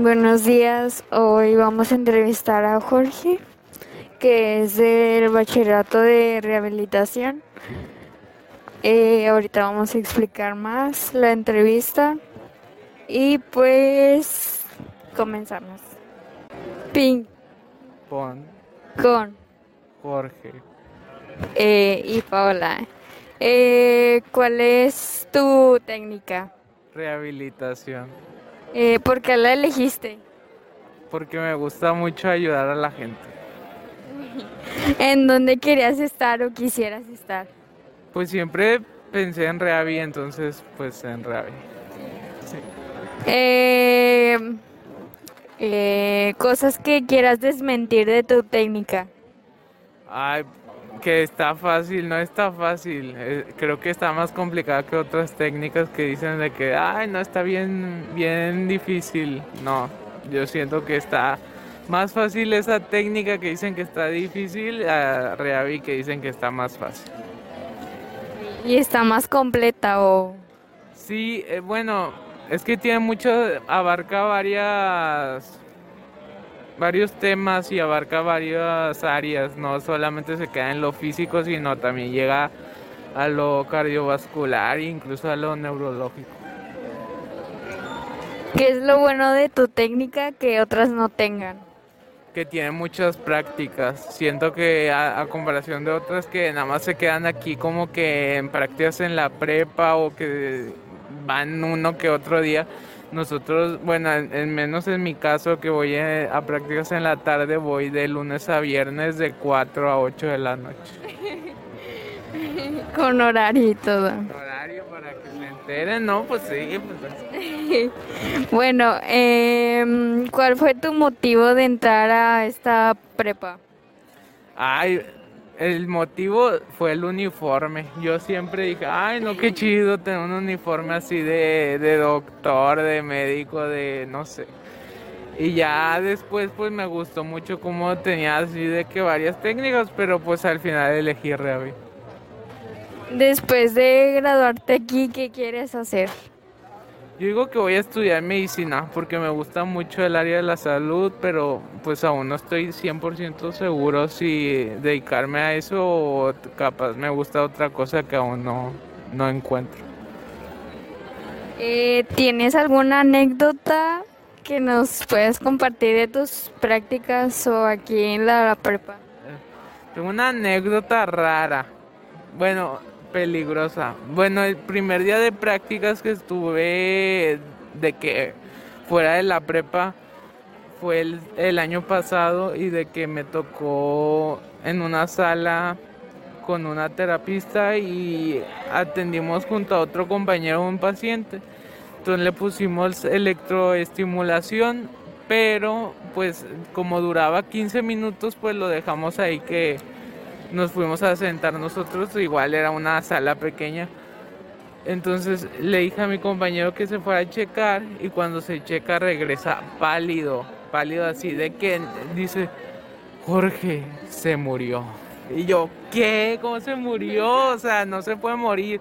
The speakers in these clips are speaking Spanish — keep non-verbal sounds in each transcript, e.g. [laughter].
Buenos días, hoy vamos a entrevistar a Jorge, que es del bachillerato de rehabilitación. Eh, ahorita vamos a explicar más la entrevista y pues comenzamos. Ping Pon con Jorge. eh, y Paola. Eh, ¿Cuál es tu técnica? Rehabilitación. Eh, ¿Por qué la elegiste? Porque me gusta mucho ayudar a la gente. [laughs] ¿En dónde querías estar o quisieras estar? Pues siempre pensé en Rehabi, entonces pues en Rehabi. Sí. Eh, eh, cosas que quieras desmentir de tu técnica. Ay, que está fácil, no está fácil. Eh, creo que está más complicada que otras técnicas que dicen de que, ay, no está bien, bien difícil. No, yo siento que está más fácil esa técnica que dicen que está difícil a Rehabi que dicen que está más fácil. Y está más completa o... Sí, eh, bueno, es que tiene mucho, abarca varias, varios temas y abarca varias áreas, no solamente se queda en lo físico, sino también llega a lo cardiovascular e incluso a lo neurológico. ¿Qué es lo bueno de tu técnica que otras no tengan? Que tiene muchas prácticas. Siento que a, a comparación de otras que nada más se quedan aquí como que en prácticas en la prepa o que van uno que otro día. Nosotros, bueno, en, en menos en mi caso que voy eh, a, prácticas en la tarde, voy de lunes a viernes de 4 a 8 de la noche. [laughs] Con horario y todo. Horario para que se enteren, ¿no? Pues sí, pues [laughs] Bueno, em, ¿cuál fue tu motivo de entrar a esta prepa? Ay, el motivo fue el uniforme. Yo siempre dije, ay, no, qué chido tener un uniforme así de, de doctor, de médico, de no sé. Y ya después pues me gustó mucho cómo tenía así de que varias técnicas, pero pues al final elegí Rehabi. Después de graduarte aquí, ¿qué quieres hacer? Yo digo que voy a estudiar medicina porque me gusta mucho el área de la salud, pero pues aún no estoy 100% seguro si dedicarme a eso o capaz me gusta otra cosa que aún no, no encuentro. Eh, ¿Tienes alguna anécdota que nos puedas compartir de tus prácticas o aquí en la prepa? Tengo una anécdota rara, bueno, peligrosa. Bueno, el primer día de prácticas que estuve de que fuera de la prepa fue el, año pasado y de que me tocó en una sala con una terapista y atendimos junto a otro compañero un paciente. Entonces le pusimos electroestimulación, pero pues como duraba 15 minutos, pues lo dejamos ahí que nos fuimos a sentar nosotros, igual era una sala pequeña. Entonces le dije a mi compañero que se fuera a checar y cuando se checa regresa pálido, pálido así de que dice, Jorge se murió. Y yo, ¿qué? ¿Cómo se murió? O sea, no se puede morir.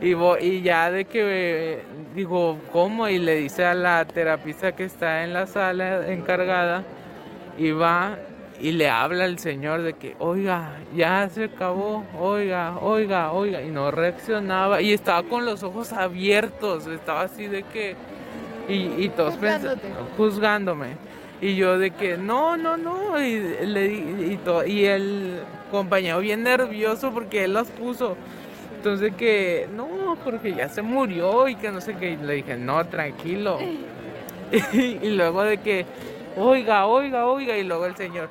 Y, vo- y ya de que eh, digo, ¿cómo? Y le dice a la terapista que está en la sala encargada y va y le habla al señor de que, oiga, ya se acabó, oiga, oiga, oiga, y no reaccionaba y estaba con los ojos abiertos, estaba así de que, y, y todos pensando, juzgándome. Y yo de que, no, no, no, y, le, y, to- y el compañero bien nervioso porque él las puso. Entonces que, no, porque ya se murió y que no sé qué. Y le dije, no, tranquilo. [laughs] Y, y luego de que, oiga, oiga, oiga. Y luego el señor,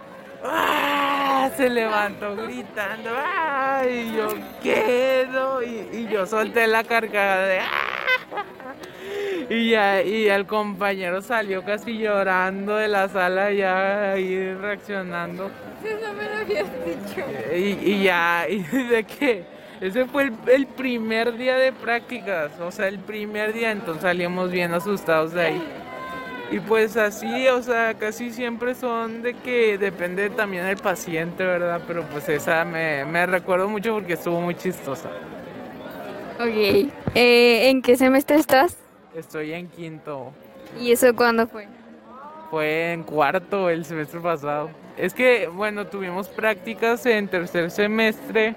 ¡ah! se levantó gritando, ¡ah! Y yo, ¿qué? No? Y, y yo solté la carcajada de, ¡ah! Y ya, y el compañero salió casi llorando de la sala ya ahí reaccionando. Eso me lo habías dicho. Y, y ya, y [laughs] de que ese fue el, el primer día de prácticas, o sea, el primer día, entonces salimos bien asustados de ahí. Y pues así, o sea, casi siempre son de que depende también del paciente, ¿verdad? Pero pues esa me, me recuerdo mucho porque estuvo muy chistosa. Ok. Eh, ¿En qué semestre estás? Estoy en quinto. ¿Y eso cuándo fue? fue en cuarto el semestre pasado. Es que, bueno, tuvimos prácticas en tercer semestre,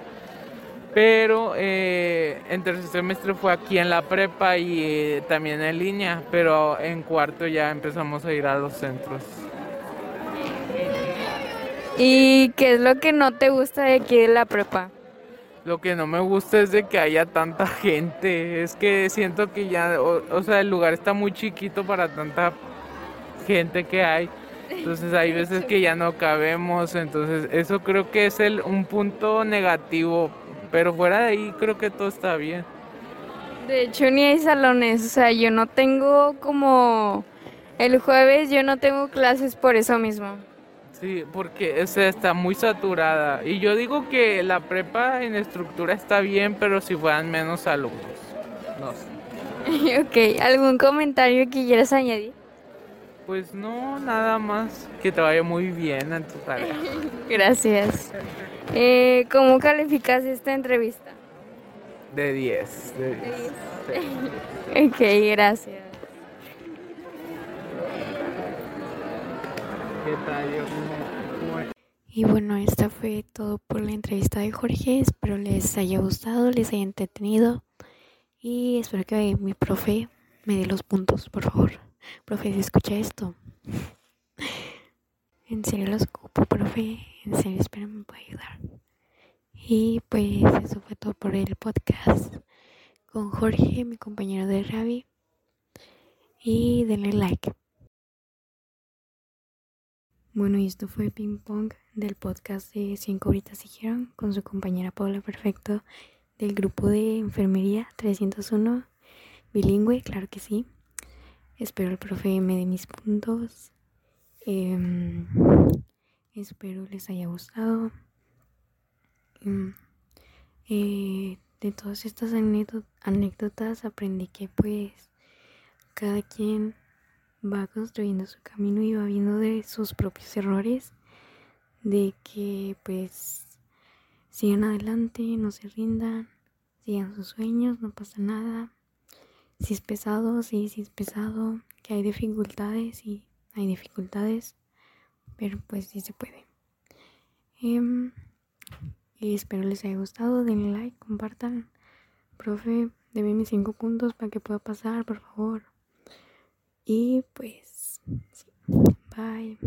pero eh, en tercer semestre fue aquí en la prepa y eh, también en línea, pero en cuarto ya empezamos a ir a los centros. ¿Y qué es lo que no te gusta de aquí de la prepa? Lo que no me gusta es de que haya tanta gente. Es que siento que ya, o, sea, el lugar está muy chiquito para tanta gente que hay. Entonces hay veces que ya no cabemos. Entonces eso creo que es el, un punto negativo. Pero fuera de ahí creo que todo está bien. De hecho ni hay salones. O sea, yo no tengo como... El jueves yo no tengo clases por eso mismo. Sí, porque está muy saturada. Y yo digo que la prepa en estructura está bien, pero si fueran menos alumnos. No sé. [laughs] ok, ¿algún comentario que quieras añadir? Pues no, nada más. Que te vaya muy bien en tu tarea. [laughs] Gracias. Eh, ¿Cómo calificas esta entrevista? De 10. De 10. [laughs] ok, gracias. Y bueno, esta fue todo por la entrevista de Jorge. Espero les haya gustado, les haya entretenido. Y espero que mi profe me dé los puntos, por favor. Profe, si escucha esto. En serio los ocupo, profe. En serio, espero me pueda ayudar. Y pues eso fue todo por el podcast con Jorge, mi compañero de Ravi. Y denle like. Bueno, y esto fue Ping Pong del podcast de Cinco Horitas Dijeron con su compañera Paula Perfecto del grupo de Enfermería 301 bilingüe, claro que sí. Espero el profe me dé mis puntos. Em, espero les haya gustado. Em, eh, de todas estas anécdotas aprendí que pues cada quien va construyendo su camino y va viendo de sus propios errores, de que pues sigan adelante, no se rindan, sigan sus sueños, no pasa nada. Si es pesado, sí, si es pesado, que hay dificultades, y hay dificultades, pero pues sí se puede. Em, y espero les haya gustado, denle like, compartan. Profe, debe mis cinco puntos para que pueda pasar, por favor. Y pues, sí. bye.